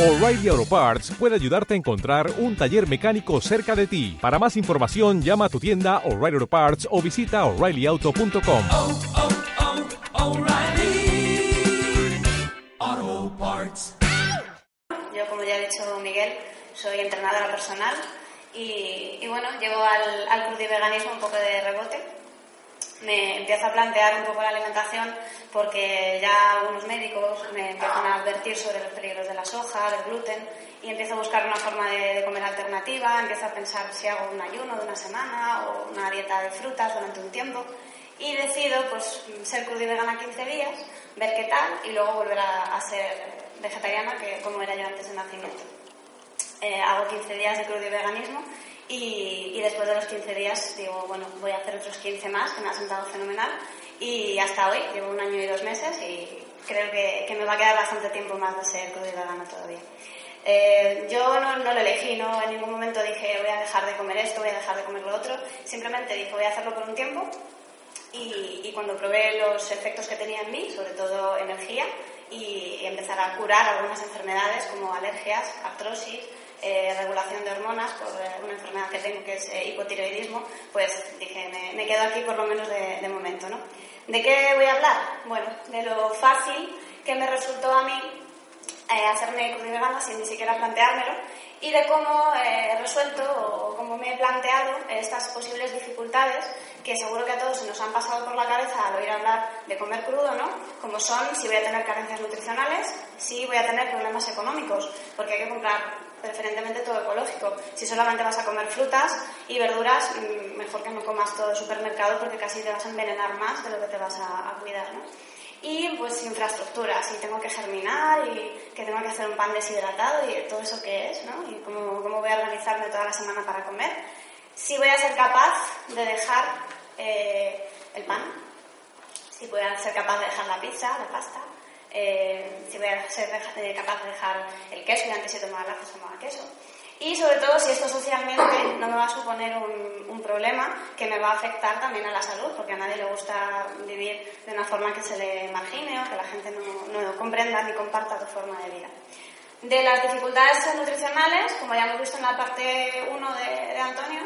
O'Reilly Auto Parts puede ayudarte a encontrar un taller mecánico cerca de ti. Para más información, llama a tu tienda O'Reilly Auto Parts o visita oreillyauto.com. oh, oh, Parts. Yo, como ya ha dicho Miguel, soy entrenadora personal y, y bueno, llego al, al crudiveganismo un poco de rebote. Me empiezo a plantear un poco la alimentación porque ya algunos médicos me empiezan a advertir sobre los peligros de la soja, del gluten y empiezo a buscar una forma de, comer alternativa, empiezo a pensar si hago un ayuno de una semana o una dieta de frutas durante un tiempo y decido pues ser crudivegana 15 días, ver qué tal y luego volver a, ser vegetariana como era yo antes de nacimiento. Eh, hago 15 días de crudiveganismo y, y después de los 15 días digo, bueno, voy a hacer otros 15 más, que me ha sentado fenomenal y hasta hoy, llevo un año y dos meses y creo que, que me va a quedar bastante tiempo más de ser crudivegana todavía. Eh, yo no, no, lo elegí, no en ningún momento dije voy a dejar de comer esto, voy a dejar de comer lo otro, simplemente dije voy a hacerlo por un tiempo y, y, cuando probé los efectos que tenía en mí, sobre todo energía, y, y empezar a curar algunas enfermedades como alergias, artrosis, eh, regulación de hormonas por eh, una enfermedad que tengo que es eh, hipotiroidismo, pues dije, me, quedo aquí por lo menos de, momento. ¿no? ¿De qué voy a hablar? Bueno, de lo fácil que me resultó a mí hacerme crudivegana sin ni siquiera planteármelo y de cómo he resuelto o cómo me he planteado estas posibles dificultades que seguro que a todos nos han pasado por la cabeza al oír hablar de comer crudo, ¿no? Como son si voy a tener carencias nutricionales, si voy a tener problemas económicos, porque hay que comprar preferentemente todo ecológico. Si solamente vas a comer frutas y verduras, mejor que no comas todo el supermercado porque casi te vas a envenenar más de lo que te vas a, cuidar, ¿no? Y pues infraestructuras, si tengo que germinar y que tengo que hacer un pan deshidratado y todo eso que es, ¿no? Y cómo, cómo voy a organizarme toda la semana para comer. Si voy a ser capaz de dejar eh, el pan, si voy a ser capaz de dejar la pizza, la pasta, eh, si voy a ser capaz de dejar el queso, y antes si tomaba lácteos tomaba queso. Y sobre todo si esto socialmente no me va a suponer un, un, problema que me va a afectar también a la salud, porque a nadie le gusta vivir de una forma que se le imagine o que la gente no, no comprenda ni comparta tu forma de vida. De las dificultades nutricionales, como ya hemos visto en la parte 1 de, de Antonio,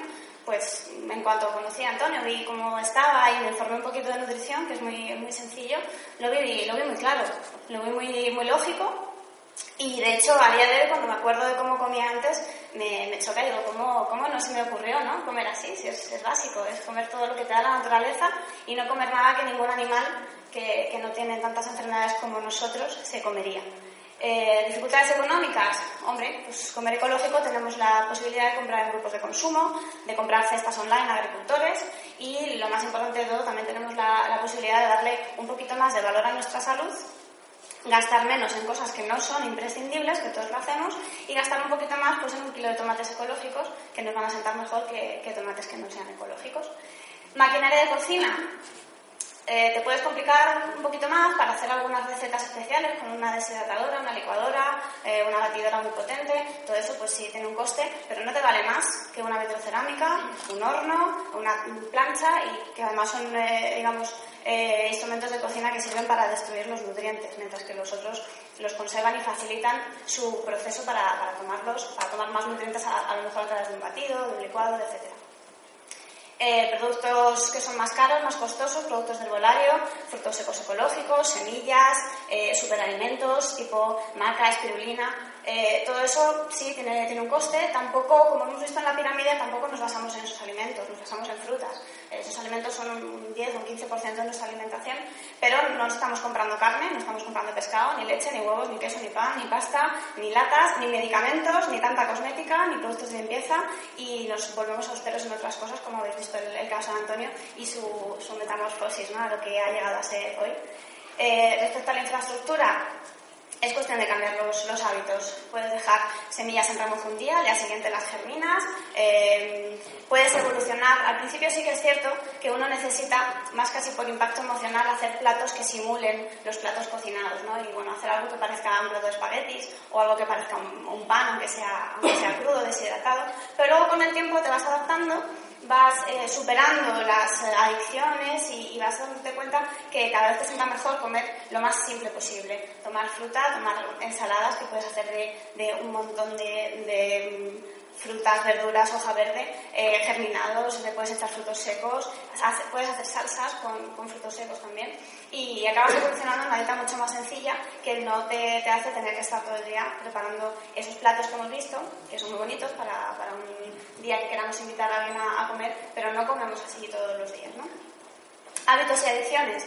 pues en cuanto conocí a Antonio, vi cómo estaba y me informé un poquito de nutrición, que es muy, muy sencillo, lo vi, lo vi muy claro, lo vi muy, muy lógico. Y de hecho, a día de hoy, cuando me acuerdo de cómo comía antes, me, me choca digo, ¿cómo, ¿cómo, no se me ocurrió no? comer así? Si es, es, básico, es comer todo lo que te da la naturaleza y no comer nada que ningún animal que, que no tiene tantas enfermedades como nosotros se comería. Eh, dificultades económicas, hombre, pues comer ecológico tenemos la posibilidad de comprar en grupos de consumo, de comprar cestas online a agricultores y lo más importante de todo, también tenemos la, posibilidad de darle un poquito más de valor a nuestra salud gastar menos en cosas que no son imprescindibles, que todos lo hacemos, y gastar un poquito más pues, en un kilo de tomates ecológicos, que nos van a sentar mejor que, que tomates que no sean ecológicos. Maquinaria de cocina. Eh, te puedes complicar un poquito más para hacer algunas recetas especiales con una deshidratadora, una licuadora, eh, una batidora muy potente, todo eso pues sí tiene un coste, pero no te vale más que una vitrocerámica, un horno, una plancha y que además son, eh, digamos, eh, instrumentos de cocina que sirven para destruir los nutrientes, mientras que los otros los conservan y facilitan su proceso para, para tomarlos, para tomar más nutrientes a, lo mejor a través de un batido, de un licuado, etc. Eh, productos que son más caros, más costosos, productos del volario, frutos secos ecológicos, semillas, eh, superalimentos tipo maca, espirulina, eh, todo eso sí tiene, tiene, un coste. Tampoco, como hemos visto en la pirámide, tampoco nos basamos en esos alimentos, nos basamos en frutas. Esos alimentos son un 10 o un 15% de nuestra alimentación, pero no estamos comprando carne, no estamos comprando pescado, ni leche, ni huevos, ni queso, ni pan, ni pasta, ni latas, ni medicamentos, ni tanta cosmética, ni productos de limpieza y nos volvemos austeros en otras cosas, como habéis el, el caso de Antonio y su, su metamorfosis, ¿no? a lo que ha llegado a ser hoy. Eh, respecto a la infraestructura, es cuestión de cambiar los, los, hábitos. Puedes dejar semillas en remojo un día, al día siguiente las germinas, eh, puedes evolucionar. Al principio sí que es cierto que uno necesita, más casi por impacto emocional, hacer platos que simulen los platos cocinados, ¿no? Y bueno, hacer algo que parezca un plato de espaguetis o algo que parezca un, un pan, aunque sea, aunque sea crudo, deshidratado. Pero luego con el tiempo te vas adaptando vas eh, superando las eh, adicciones y, vas dándote cuenta que cada vez te sienta mejor comer lo más simple posible. Tomar fruta, tomar ensaladas que puedes hacer de, un montón de, frutas, verduras, hoja verde, eh, germinados, le puedes echar frutos secos, puedes hacer salsas con, frutos secos también y acabas evolucionando una dieta mucho más sencilla que no te, te, hace tener que estar todo el día preparando esos platos que hemos visto, que son muy bonitos para, para un día que queramos invitar a alguien a, comer, pero no comemos así todos los días. ¿no? Hábitos y adicciones.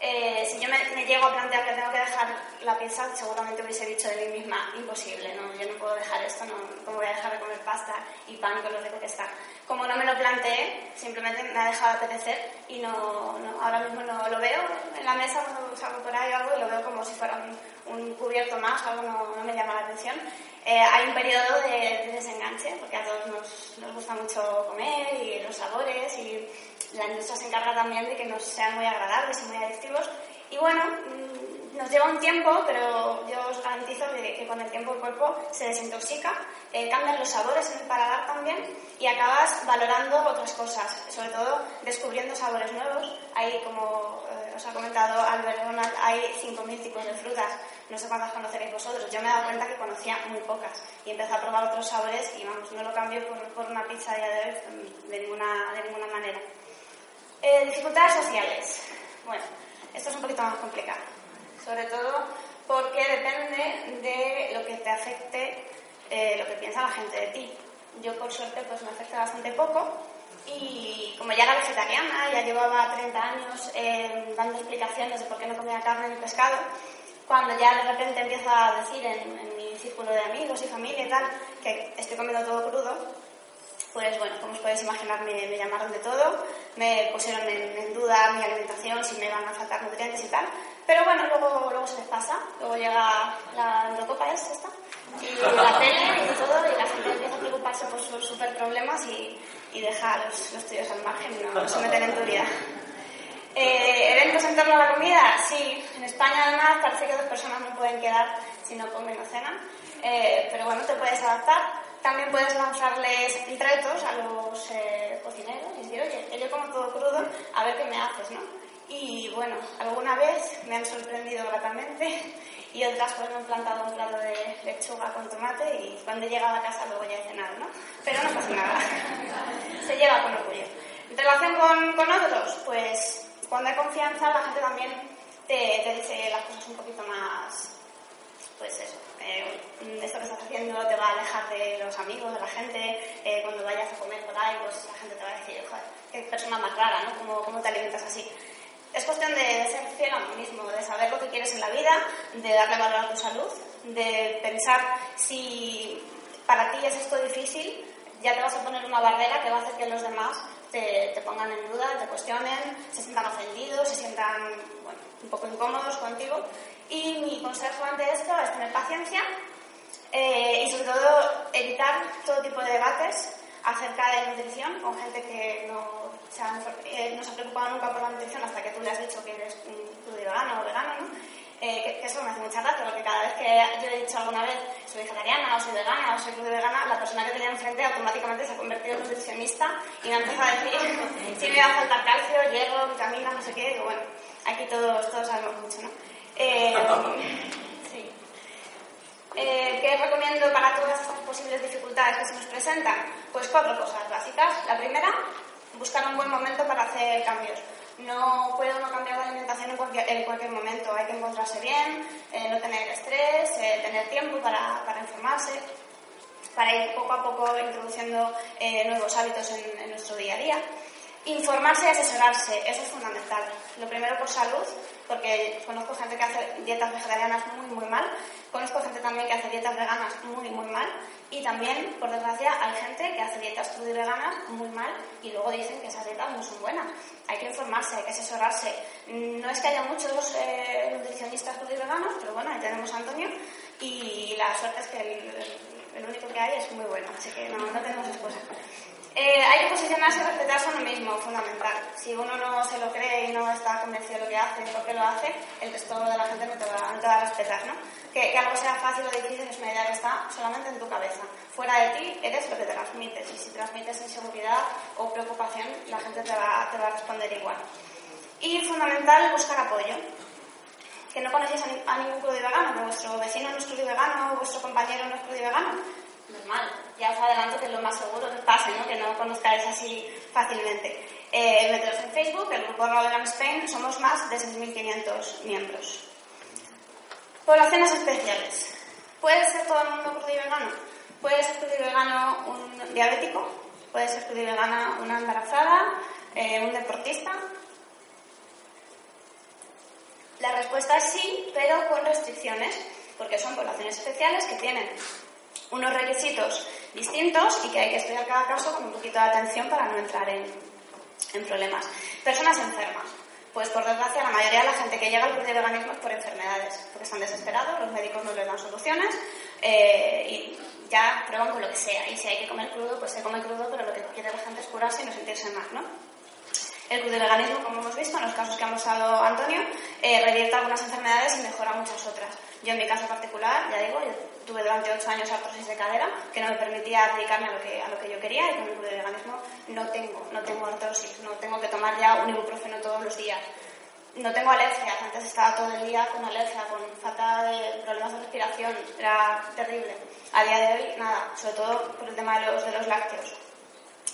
Eh, si yo me, llego a plantear que tengo que dejar la pizza, seguramente hubiese dicho de mí misma, imposible, ¿no? yo no puedo dejar esto, no, ¿cómo voy a dejar de comer pasta y pan con lo rico que está? Como no me lo planteé, simplemente me ha dejado de apetecer y no, no ahora mismo no lo veo en la mesa cuando salgo por ahí o algo y lo veo como si fuera un, cubierto más, algo no, no, me llama la atención. Eh, hay un periodo de, desenganche, porque a todos nos, nos gusta mucho comer y los sabores y la industria se encarga también de que nos sean muy agradables y muy adictivos. Y bueno, mm, nos lleva un tiempo, pero yo os garantizo que, con el tiempo el cuerpo se desintoxica, eh, cambian los sabores en el paladar también y acabas valorando otras cosas, sobre todo descubriendo sabores nuevos. Hay, como eh, os ha comentado Albert Donald, hay 5.000 tipos de frutas. No sé cuántas conoceréis vosotros. Yo me he dado cuenta que conocía muy pocas y empecé a probar otros sabores y vamos, no lo cambio por, por una pizza de hoy de ninguna, de ninguna manera. Eh, dificultades sociales. Bueno, esto es un poquito más complicado. Sobre todo porque depende de lo que te afecte, eh, lo que piensa la gente de ti. Yo, por suerte, pues me afecta bastante poco. Y como ya era vegetariana, ya llevaba 30 años eh, dando explicaciones de por qué no comía carne ni pescado, cuando ya de repente empiezo a decir en, en mi círculo de amigos y familia y tal que estoy comiendo todo crudo, pues bueno, como os podéis imaginar, me, llamaron de todo, me pusieron en, duda mi alimentación, si me van a faltar nutrientes y tal. Pero bueno, luego, luego se les pasa, luego llega la Eurocopa, ¿es esta? Y la tele y todo, y la gente empieza a preocuparse por sus super problemas y, y deja los, los tuyos al margen y no, se meten en tu vida. Eh, ¿Eventos en torno a la comida? Sí. En España, además, parece que dos personas no pueden quedar si no comen o cenan. Eh, pero bueno, te puedes adaptar. También puedes lanzarles retos a los eh, cocineros y decir, oye, yo como todo crudo, a ver qué me haces, ¿no? Y bueno, alguna vez me han sorprendido gratamente y otras pues me han plantado un plato de lechuga con tomate y cuando he llegado a casa luego ya he cenado, ¿no? Pero no pasa nada, se lleva con orgullo. En relación con, con otros, pues cuando hay confianza la gente también te, te dice las cosas un poquito más, pues eso, eh, esto que estás haciendo te va a alejar de los amigos, de la gente, eh, cuando vayas a comer por ahí, pues la gente te va a decir, joder, qué persona más rara, ¿no? ¿Cómo, cómo te alimentas así? Es cuestión de, ser fiel a uno mismo, de saber lo que quieres en la vida, de darle valor a tu salud, de pensar si para ti es esto difícil, ya te vas a poner una barrera que va a hacer que los demás te, te, pongan en duda, te cuestionen, se sientan ofendidos, se sientan bueno, un poco incómodos contigo. Y mi consejo ante esto es tener paciencia eh, y sobre todo evitar todo tipo de debates acerca de nutrición con gente que no se, ha, eh, no se ha preocupado nunca por la nutrición hasta que tú le has dicho que eres un vegano o vegano, ¿no? Eh, que, eso me hace mucha gracia porque cada vez que yo he dicho alguna vez soy vegetariana o soy vegana o soy vegana, la persona que tenía enfrente automáticamente se ha convertido en nutricionista y me ha empezado a decir si me va a faltar calcio, hierro, vitaminas, no sé qué, y bueno, aquí todos, todos sabemos mucho, ¿no? Eh, sí. Eh, ¿Qué recomiendo para todas estas posibles dificultades que se nos presentan? Pues cuatro cosas básicas. La primera, buscar un buen momento para hacer cambios. No puede uno cambiar de alimentación en cualquier, en cualquier momento. Hay que encontrarse bien, eh, no tener estrés, tener tiempo para, para, informarse, para ir poco a poco introduciendo nuevos hábitos en nuestro día a día. Informarse y asesorarse, eso es fundamental. Lo primero por salud, porque conozco gente que hace dietas vegetarianas muy, muy mal, conozco gente también que hace dietas veganas muy, muy mal, y también, por desgracia, hay gente que hace dietas crudo y veganas muy mal y luego dicen que esas dietas no son buenas. Hay que informarse, hay que asesorarse. No es que haya muchos eh, nutricionistas crudo y veganos, pero bueno, ahí tenemos a Antonio, y la suerte es que el, único que hay es muy bueno, así que no, no tenemos excusa. Que posicionarse y respetarse a uno mismo, fundamental. Si uno no se lo cree y no está convencido de lo que hace por qué lo hace, el resto de la gente no te va, a respetar, ¿no? Que, algo sea fácil o difícil es una idea que está solamente en tu cabeza. fuera de ti eres lo que transmites. Y si transmites inseguridad o preocupación, la gente te va, te va a responder igual. Y fundamental, buscar apoyo. Que no conocéis a, ningún crudo vegano, que vuestro vecino no es crudo vegano, o vuestro compañero no es crudo vegano. Normal, ya os adelanto que es lo más seguro que pase, ¿no? que no conozcáis así fácilmente. Eh, meteros en Facebook, el grupo Vegan Spain, somos más de 6.500 miembros. Poblaciones especiales. ¿Puede ser todo el mundo crudo y vegano? ¿Puede ser crudo y vegano un diabético? ¿Puede ser crudo y vegana una embarazada? Eh, ¿Un deportista? La respuesta es sí, pero con restricciones, porque son poblaciones especiales que tienen unos requisitos distintos y que hay que estudiar cada caso con un poquito de atención para no entrar en, en problemas. Personas enfermas. Pues por desgracia la mayoría de la gente que llega al de veganismo es por enfermedades, porque están desesperados, los médicos no les dan soluciones eh, y ya prueban con lo que sea. Y si hay que comer crudo, pues se come crudo, pero lo que quiere la gente es curarse y no sentirse mal, ¿no? El crudiveganismo, como hemos visto en los casos que ha mostrado Antonio, eh, revierte algunas enfermedades y mejora muchas otras. Yo en mi caso particular, ya digo, tuve durante ocho años artrosis de cadera que no me permitía dedicarme a lo que, a lo que yo quería y con el crudiveganismo no tengo, no tengo artrosis, no tengo que tomar ya un ibuprofeno todos los días. No tengo alergias, antes estaba todo el día con alergia, con falta de problemas de respiración, era terrible. A día de hoy, nada, sobre todo por el tema de los, de los lácteos.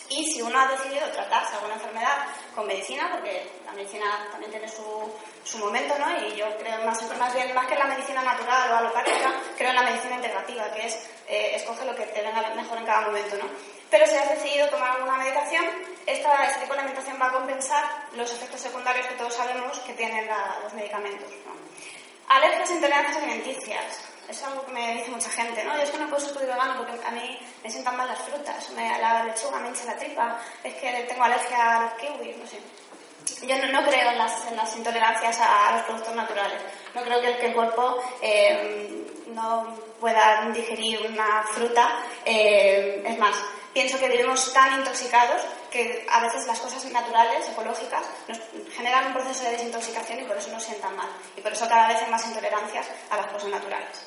Y si uno ha decidido tratarse alguna enfermedad con medicina, porque la medicina también tiene su, su momento, ¿no? Y yo creo más, más bien, más que en la medicina natural o alopática, creo en la medicina integrativa, que es eh, escoge lo que te venga mejor en cada momento, ¿no? Pero si has decidido tomar alguna medicación, este tipo de alimentación va a compensar los efectos secundarios que todos sabemos que tienen los medicamentos, ¿no? Alergias e alimenticias es algo que me dice mucha gente, ¿no? Yo es que no puedo ser vegano porque a mí me sientan mal las frutas, me, la lechuga me hincha la tripa, es que tengo alergia a los kiwis, no sé. Yo no, no creo en las, en las, intolerancias a, los productos naturales. No creo que el, que el cuerpo eh, no pueda digerir una fruta. Eh, es más, pienso que vivimos tan intoxicados que a veces las cosas naturales, ecológicas, nos generan un proceso de desintoxicación y por eso nos sientan mal. Y por eso cada vez hay más intolerancias a las cosas naturales.